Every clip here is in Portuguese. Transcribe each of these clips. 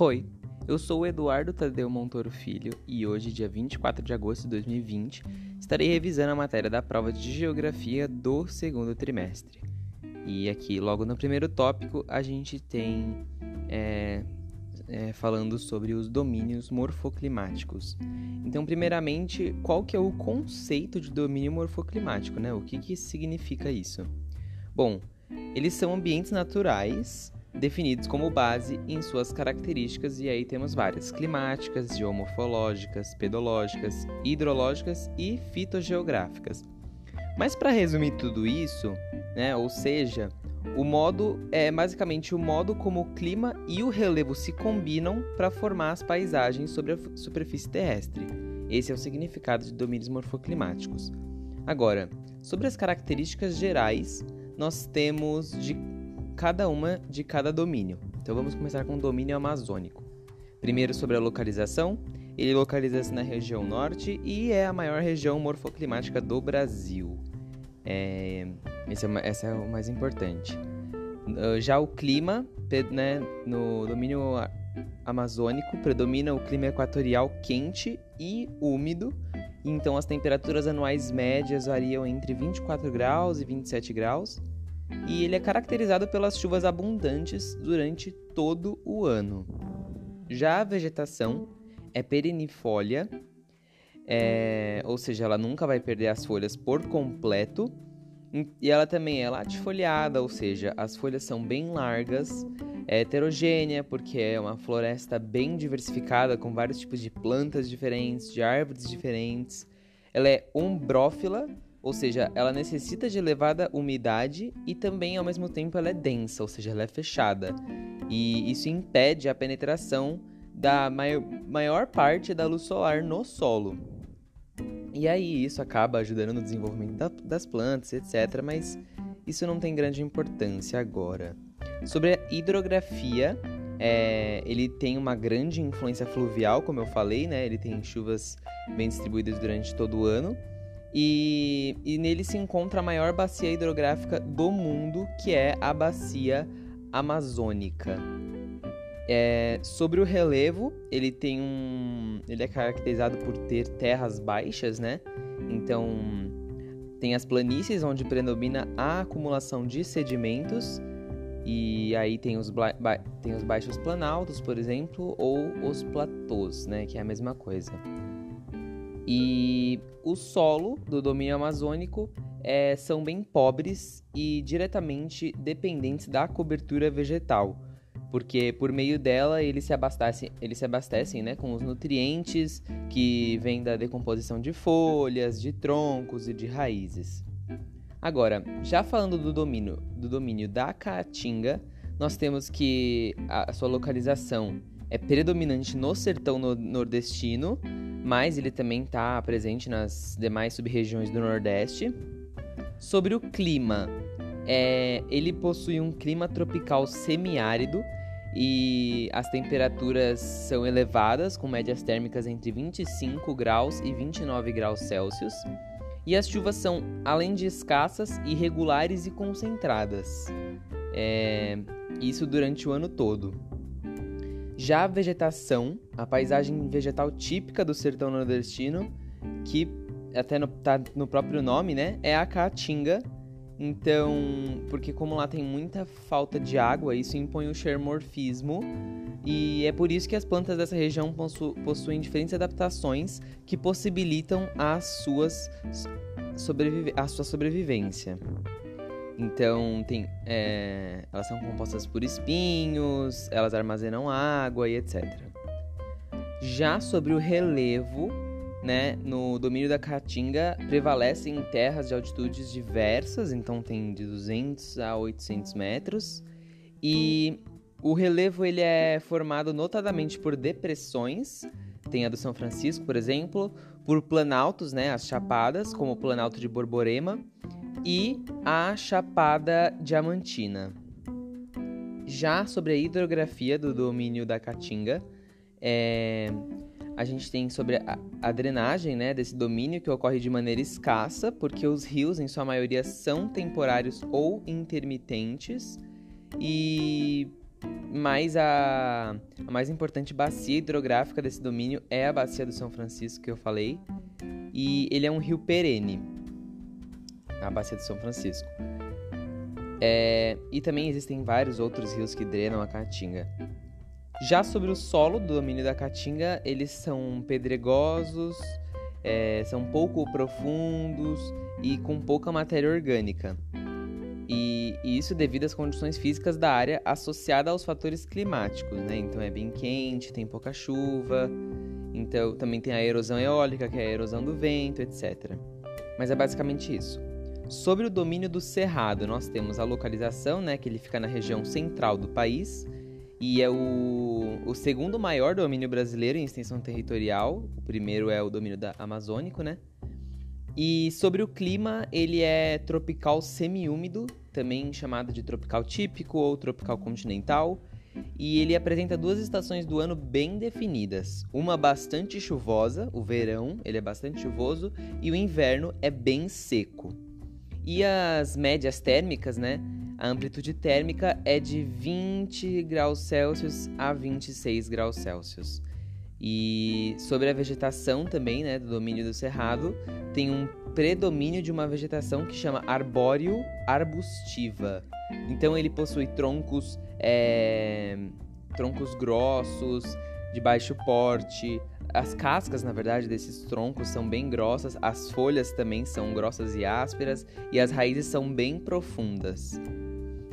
Oi, eu sou o Eduardo Tadeu Montoro Filho e hoje, dia 24 de agosto de 2020, estarei revisando a matéria da prova de Geografia do segundo trimestre. E aqui, logo no primeiro tópico, a gente tem é, é, falando sobre os domínios morfoclimáticos. Então, primeiramente, qual que é o conceito de domínio morfoclimático, né? O que, que significa isso? Bom, eles são ambientes naturais definidos como base em suas características, e aí temos várias: climáticas, geomorfológicas, pedológicas, hidrológicas e fitogeográficas. Mas para resumir tudo isso, né, ou seja, o modo é basicamente o modo como o clima e o relevo se combinam para formar as paisagens sobre a superfície terrestre. Esse é o significado de domínios morfoclimáticos. Agora, sobre as características gerais, nós temos de cada uma de cada domínio. Então vamos começar com o domínio amazônico. Primeiro sobre a localização, ele localiza-se na região norte e é a maior região morfoclimática do Brasil. É, esse é, essa é o mais importante. Ah, já o clima, né, no domínio amazônico, predomina o clima equatorial quente e úmido, então as temperaturas anuais médias variam entre 24 graus e 27 graus, e ele é caracterizado pelas chuvas abundantes durante todo o ano. Já a vegetação é perennifólia, é, ou seja, ela nunca vai perder as folhas por completo, e ela também é latifoliada, ou seja, as folhas são bem largas, é heterogênea, porque é uma floresta bem diversificada, com vários tipos de plantas diferentes, de árvores diferentes. Ela é umbrófila, ou seja, ela necessita de elevada umidade e também ao mesmo tempo ela é densa, ou seja, ela é fechada. E isso impede a penetração da maior, parte da luz solar no solo. E aí isso acaba ajudando no desenvolvimento da, das plantas, etc. Mas isso não tem grande importância agora. Sobre a hidrografia, é, ele tem uma grande influência fluvial, como eu falei, né? Ele tem chuvas bem distribuídas durante todo o ano. E, e nele se encontra a maior bacia hidrográfica do mundo, que é a Bacia Amazônica. É, sobre o relevo, ele tem um. Ele é caracterizado por ter terras baixas, né? Então tem as planícies onde predomina a acumulação de sedimentos. E aí tem os, tem os baixos planaltos, por exemplo, ou os platôs, né? Que é a mesma coisa. E o solo do domínio amazônico é, são bem pobres e diretamente dependentes da cobertura vegetal, porque por meio dela eles se abastecem, eles se abastecem né, com os nutrientes que vêm da decomposição de folhas, de troncos e de raízes. Agora, já falando do domínio, do domínio da caatinga, nós temos que a sua localização é predominante no sertão nordestino, mas ele também está presente nas demais sub-regiões do Nordeste. Sobre o clima, é, ele possui um clima tropical semiárido e as temperaturas são elevadas, com médias térmicas entre 25 graus e 29 graus Celsius. E as chuvas são, além de escassas, irregulares e concentradas. É, isso durante o ano todo. Já a vegetação, a paisagem vegetal típica do sertão nordestino, que até no, tá no próprio nome, né, é a caatinga. Então, porque como lá tem muita falta de água, isso impõe o xeromorfismo e é por isso que as plantas dessa região possu possuem diferentes adaptações que possibilitam as suas a sua sobrevivência. Então, tem, é, elas são compostas por espinhos, elas armazenam água e etc. Já sobre o relevo, né, no domínio da Caatinga, prevalecem terras de altitudes diversas, então tem de 200 a 800 metros. E o relevo ele é formado notadamente por depressões, tem a do São Francisco, por exemplo, por planaltos, né, as chapadas, como o Planalto de Borborema, e a Chapada Diamantina. Já sobre a hidrografia do domínio da Caatinga, é, a gente tem sobre a, a, drenagem né, desse domínio que ocorre de maneira escassa, porque os rios, em sua maioria, são temporários ou intermitentes, e mas a, a mais importante bacia hidrográfica desse domínio é a Bacia do São Francisco, que eu falei, e ele é um rio perene, a Bacia do São Francisco. É, e também existem vários outros rios que drenam a Caatinga. Já sobre o solo do domínio da Caatinga, eles são pedregosos, é, são pouco profundos e com pouca matéria orgânica. E, e, isso devido às condições físicas da área associada aos fatores climáticos, né? Então é bem quente, tem pouca chuva, então também tem a erosão eólica, que é a erosão do vento, etc. Mas é basicamente isso. Sobre o domínio do cerrado, nós temos a localização, né, que ele fica na região central do país e é o, o segundo maior domínio brasileiro em extensão territorial. O primeiro é o domínio da amazônico, né? E sobre o clima, ele é tropical semiúmido, também chamado de tropical típico ou tropical continental, e ele apresenta duas estações do ano bem definidas. Uma bastante chuvosa, o verão, ele é bastante chuvoso, e o inverno é bem seco. E as médias térmicas, né? A amplitude térmica é de 20 graus Celsius a 26 graus Celsius. E sobre a vegetação também, né, do domínio do cerrado, tem um predomínio de uma vegetação que chama arbóreo arbustiva. Então ele possui troncos, é, troncos grossos, de baixo porte. As cascas, na verdade, desses troncos são bem grossas, as folhas também são grossas e ásperas, e as raízes são bem profundas.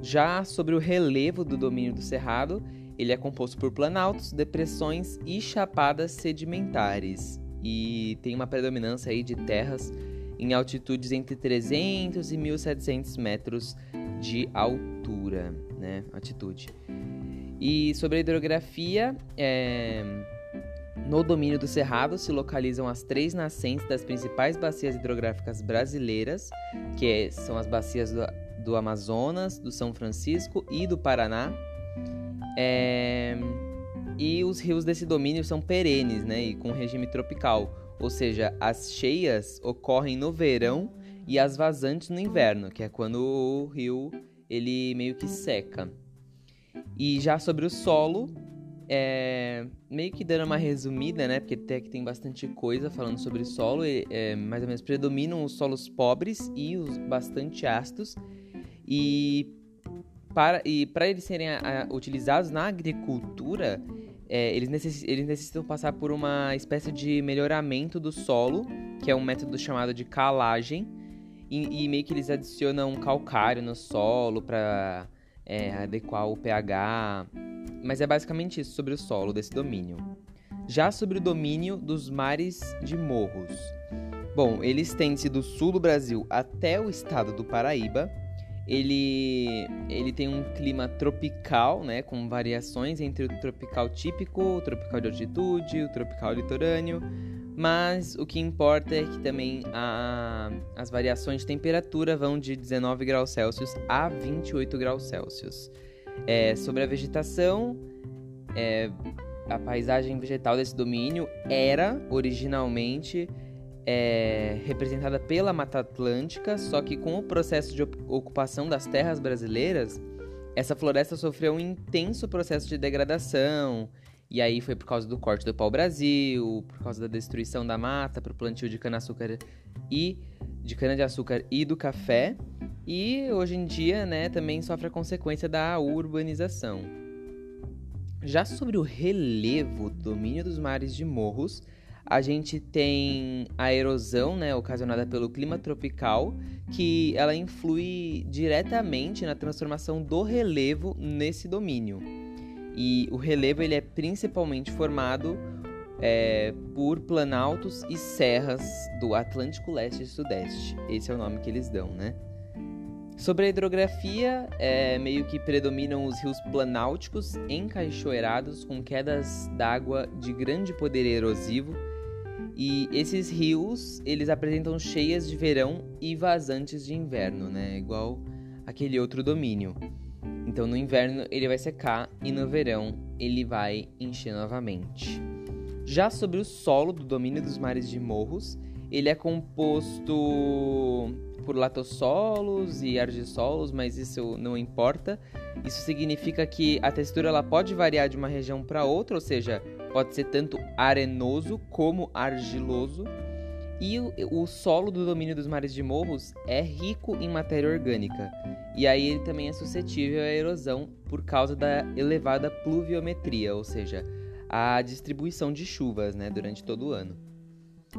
Já sobre o relevo do domínio do cerrado, ele é composto por planaltos, depressões e chapadas sedimentares e tem uma predominância aí de terras em altitudes entre 300 e 1700 metros de altura, né? Altitude. E sobre a hidrografia, é... no domínio do Cerrado se localizam as três nascentes das principais bacias hidrográficas brasileiras, que é, são as bacias do, do Amazonas, do São Francisco e do Paraná, é... E os rios desse domínio são perenes, né? E com regime tropical. Ou seja, as cheias ocorrem no verão e as vazantes no inverno, que é quando o rio ele meio que seca. E já sobre o solo, é, meio que dando uma resumida, né? Porque até que tem bastante coisa falando sobre solo, é, mais ou menos predominam os solos pobres e os bastante ácidos. E para, e para eles serem a, a, utilizados na agricultura, é, eles, necess, eles necessitam passar por uma espécie de melhoramento do solo, que é um método chamado de calagem, e, e meio que eles adicionam calcário no solo para é, adequar o pH. Mas é basicamente isso sobre o solo desse domínio. Já sobre o domínio dos mares de morros. Bom, ele estende-se do sul do Brasil até o estado do Paraíba ele, ele tem um clima tropical, né, com variações entre o tropical típico, o tropical de altitude, o tropical litorâneo, mas o que importa é que também a, as variações de temperatura vão de 19 graus Celsius a 28 graus Celsius. É, sobre a vegetação, é, a paisagem vegetal desse domínio era originalmente é representada pela Mata Atlântica, só que com o processo de ocupação das terras brasileiras, essa floresta sofreu um intenso processo de degradação. E aí foi por causa do corte do pau-brasil, por causa da destruição da mata para o plantio de cana-açúcar e de cana-de-açúcar e do café. E hoje em dia, né, também sofre a consequência da urbanização. Já sobre o relevo, domínio dos mares de morros, a gente tem a erosão, né, ocasionada pelo clima tropical, que ela influi diretamente na transformação do relevo nesse domínio. E o relevo ele é principalmente formado é, por planaltos e serras do Atlântico Leste e Sudeste. Esse é o nome que eles dão, né? Sobre a hidrografia, é, meio que predominam os rios planálticos encaixoeirados com quedas d'água de grande poder erosivo e esses rios, eles apresentam cheias de verão e vazantes de inverno, né? Igual aquele outro domínio. Então no inverno ele vai secar e no verão ele vai encher novamente. Já sobre o solo do domínio dos mares de morros, ele é composto por latossolos e argissolos, mas isso não importa. Isso significa que a textura ela pode variar de uma região para outra, ou seja, pode ser tanto arenoso como argiloso. E o, o, solo do domínio dos mares de morros é rico em matéria orgânica. E aí ele também é suscetível à erosão por causa da elevada pluviometria, ou seja, a distribuição de chuvas né, durante todo o ano.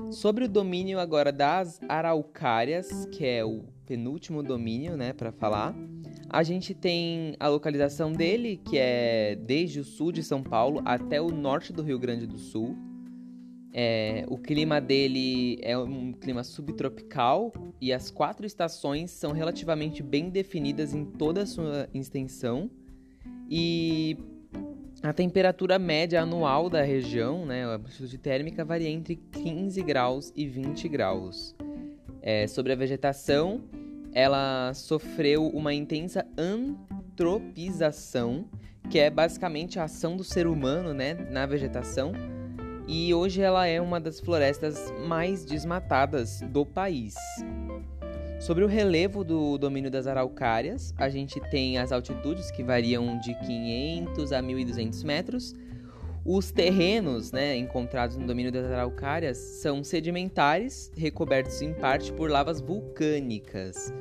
Sobre o domínio agora das araucárias, que é o penúltimo domínio, né, para falar, a gente tem a localização dele, que é desde o sul de São Paulo até o norte do Rio Grande do Sul. É, o clima dele é um clima subtropical e as quatro estações são relativamente bem definidas em toda a sua extensão. E a temperatura média anual da região, né, a amplitude térmica, varia entre 15 graus e 20 graus. É, sobre a vegetação, ela sofreu uma intensa antropização, que é basicamente a ação do ser humano né, na vegetação, e hoje ela é uma das florestas mais desmatadas do país. Sobre o relevo do domínio das araucárias, a gente tem as altitudes que variam de 500 a 1.200 metros. Os terrenos né, encontrados no domínio das araucárias são sedimentares, recobertos em parte por lavas vulcânicas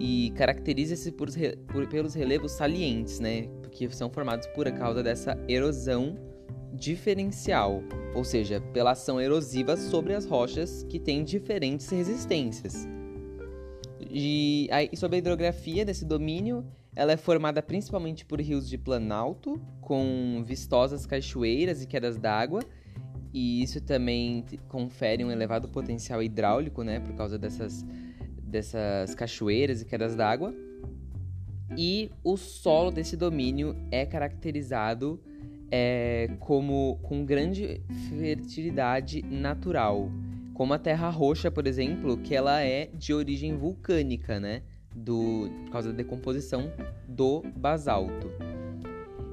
e caracteriza-se por, por, pelos relevos salientes, né, que são formados por causa dessa erosão diferencial, ou seja, pela ação erosiva sobre as rochas que têm diferentes resistências. E sobre a hidrografia desse domínio, ela é formada principalmente por rios de planalto, com vistosas cachoeiras e quedas d'água, e isso também confere um elevado potencial hidráulico, né, por causa dessas, dessas cachoeiras e quedas d'água. E o solo desse domínio é caracterizado é, como com grande fertilidade natural como a Terra Roxa, por exemplo, que ela é de origem vulcânica, né? Do, por causa da decomposição do basalto.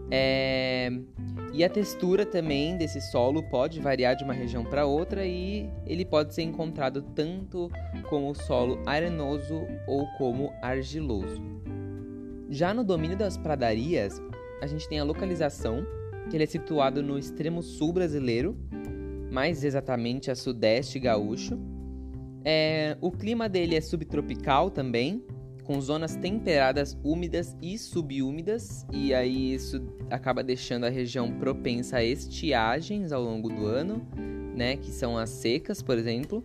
É, e a textura também desse solo pode variar de uma região para outra e ele pode ser encontrado tanto como solo arenoso ou como argiloso. Já no domínio das pradarias, a gente tem a localização, que ele é situado no extremo sul brasileiro, mais exatamente a sudeste gaúcho. É, o clima dele é subtropical também, com zonas temperadas, úmidas e subúmidas, e aí isso acaba deixando a região propensa a estiagens ao longo do ano, né, que são as secas, por exemplo.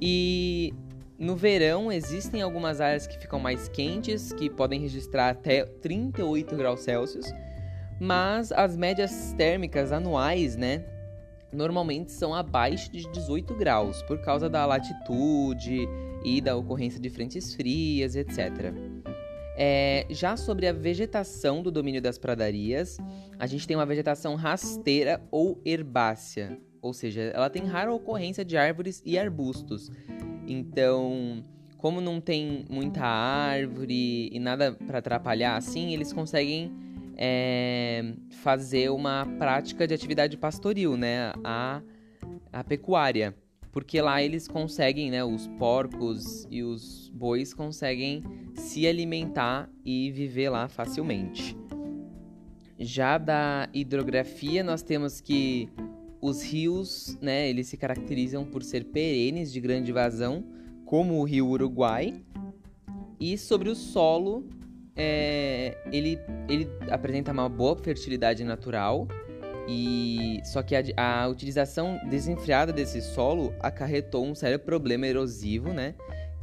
E no verão existem algumas áreas que ficam mais quentes, que podem registrar até 38 graus Celsius, mas as médias térmicas anuais, né, normalmente são abaixo de 18 graus, por causa da latitude e da ocorrência de frentes frias, etc. É, já sobre a vegetação do domínio das pradarias, a gente tem uma vegetação rasteira ou herbácea, ou seja, ela tem rara ocorrência de árvores e arbustos. Então, como não tem muita árvore e nada para atrapalhar assim, eles conseguem é, fazer uma prática de atividade pastoril, né? A, a pecuária. Porque lá eles conseguem, né? Os porcos e os bois conseguem se alimentar e viver lá facilmente. Já da hidrografia, nós temos que os rios, né? Eles se caracterizam por ser perenes de grande vazão, como o rio Uruguai. E sobre o solo, é, ele, ele apresenta uma boa fertilidade natural e só que a, a, utilização desenfreada desse solo acarretou um sério problema erosivo, né,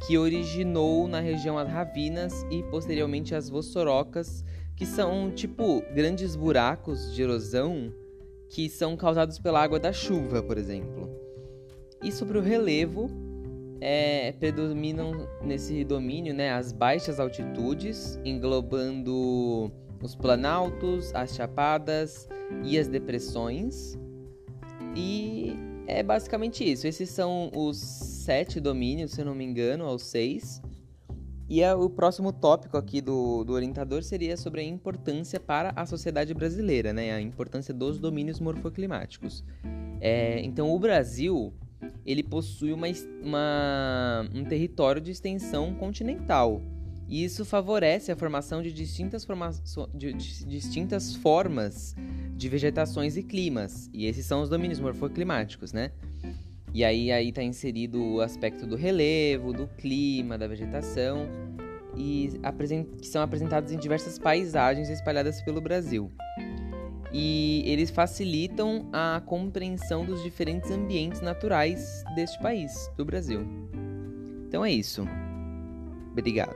que originou na região as ravinas e posteriormente as vossorocas, que são tipo grandes buracos de erosão que são causados pela água da chuva, por exemplo. E sobre o relevo, é, predominam nesse domínio né, as baixas altitudes, englobando os planaltos, as chapadas e as depressões. E é basicamente isso. Esses são os sete domínios, se eu não me engano, ou seis. E é, o próximo tópico aqui do, do orientador seria sobre a importância para a sociedade brasileira, né? A importância dos domínios morfoclimáticos. É, então, o Brasil ele possui uma, uma, um território de extensão continental. E isso favorece a formação de distintas, forma de, de, distintas formas de vegetações e climas. E esses são os domínios morfoclimáticos, né? E aí aí está inserido o aspecto do relevo, do clima, da vegetação, e que são apresentados em diversas paisagens espalhadas pelo Brasil. E eles facilitam a compreensão dos diferentes ambientes naturais deste país, do Brasil. Então é isso. Obrigado.